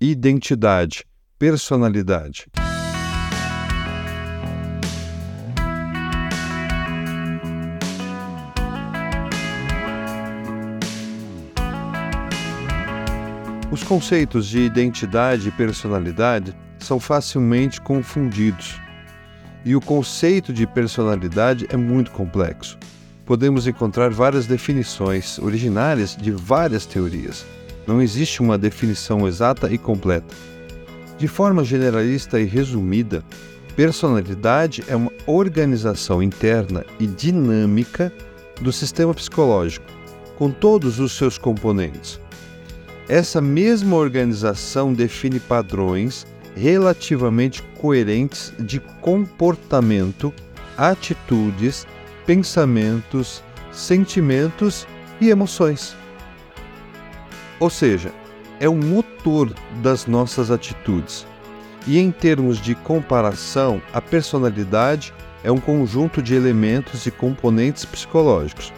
identidade, personalidade. Os conceitos de identidade e personalidade são facilmente confundidos. E o conceito de personalidade é muito complexo. Podemos encontrar várias definições originárias de várias teorias. Não existe uma definição exata e completa. De forma generalista e resumida, personalidade é uma organização interna e dinâmica do sistema psicológico, com todos os seus componentes essa mesma organização define padrões relativamente coerentes de comportamento, atitudes, pensamentos, sentimentos e emoções. Ou seja, é o motor das nossas atitudes. E em termos de comparação, a personalidade é um conjunto de elementos e componentes psicológicos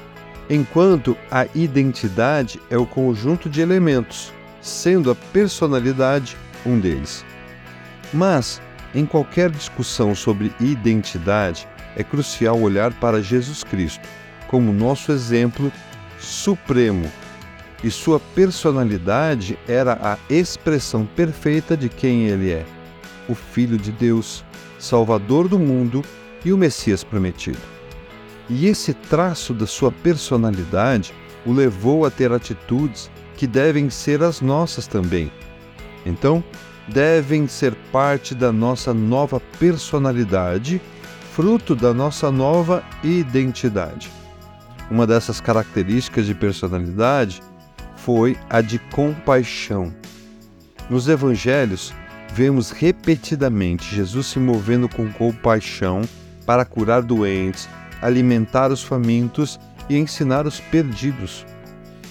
enquanto a identidade é o conjunto de elementos, sendo a personalidade um deles. Mas, em qualquer discussão sobre identidade, é crucial olhar para Jesus Cristo como nosso exemplo supremo, e sua personalidade era a expressão perfeita de quem ele é: o Filho de Deus, Salvador do mundo e o Messias prometido. E esse traço da sua personalidade o levou a ter atitudes que devem ser as nossas também. Então, devem ser parte da nossa nova personalidade, fruto da nossa nova identidade. Uma dessas características de personalidade foi a de compaixão. Nos evangelhos, vemos repetidamente Jesus se movendo com compaixão para curar doentes, alimentar os famintos e ensinar os perdidos.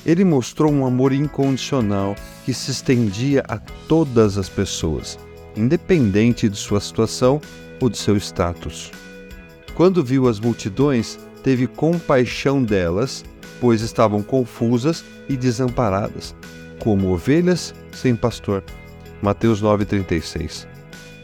Ele mostrou um amor incondicional que se estendia a todas as pessoas, independente de sua situação ou de seu status. Quando viu as multidões, teve compaixão delas, pois estavam confusas e desamparadas, como ovelhas sem pastor. Mateus 9:36.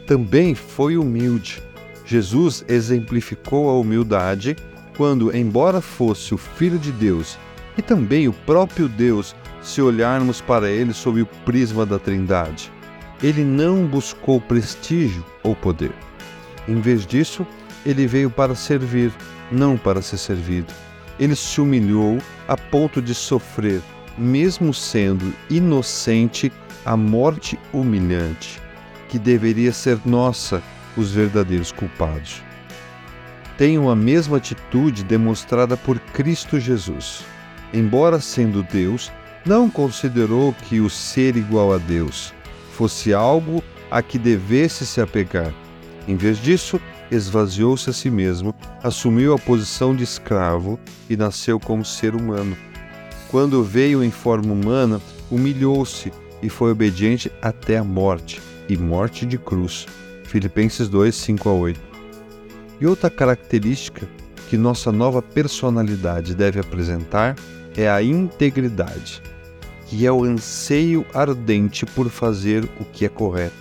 Também foi humilde Jesus exemplificou a humildade quando, embora fosse o Filho de Deus e também o próprio Deus, se olharmos para ele sob o prisma da Trindade, ele não buscou prestígio ou poder. Em vez disso, ele veio para servir, não para ser servido. Ele se humilhou a ponto de sofrer, mesmo sendo inocente, a morte humilhante, que deveria ser nossa os verdadeiros culpados. Tenham a mesma atitude demonstrada por Cristo Jesus. Embora sendo Deus, não considerou que o ser igual a Deus fosse algo a que devesse se apegar. Em vez disso, esvaziou-se a si mesmo, assumiu a posição de escravo e nasceu como ser humano. Quando veio em forma humana, humilhou-se e foi obediente até a morte e morte de cruz. Filipenses 2, 5 a 8. E outra característica que nossa nova personalidade deve apresentar é a integridade, que é o anseio ardente por fazer o que é correto.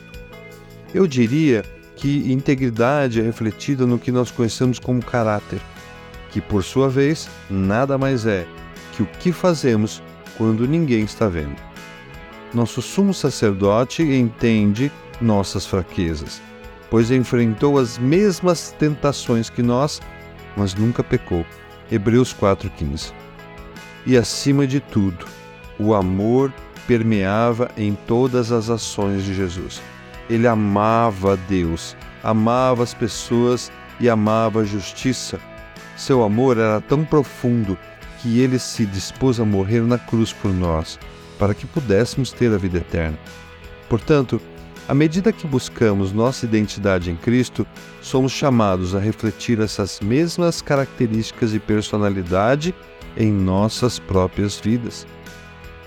Eu diria que integridade é refletida no que nós conhecemos como caráter, que por sua vez nada mais é que o que fazemos quando ninguém está vendo. Nosso sumo sacerdote entende nossas fraquezas pois enfrentou as mesmas tentações que nós, mas nunca pecou. Hebreus 4,15. E acima de tudo, o amor permeava em todas as ações de Jesus. Ele amava Deus, amava as pessoas e amava a justiça. Seu amor era tão profundo que ele se dispôs a morrer na cruz por nós, para que pudéssemos ter a vida eterna. Portanto, à medida que buscamos nossa identidade em Cristo, somos chamados a refletir essas mesmas características de personalidade em nossas próprias vidas.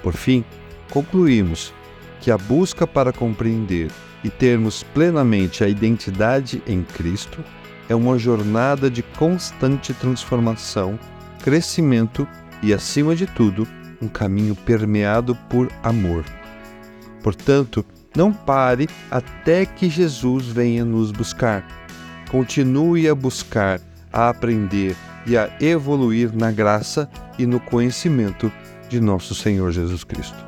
Por fim, concluímos que a busca para compreender e termos plenamente a identidade em Cristo é uma jornada de constante transformação, crescimento e, acima de tudo, um caminho permeado por amor. Portanto, Não pare até que Jesus venha nos buscar. Continue a buscar, a aprender e a evoluir na graça e no conhecimento de nosso Senhor Jesus Cristo.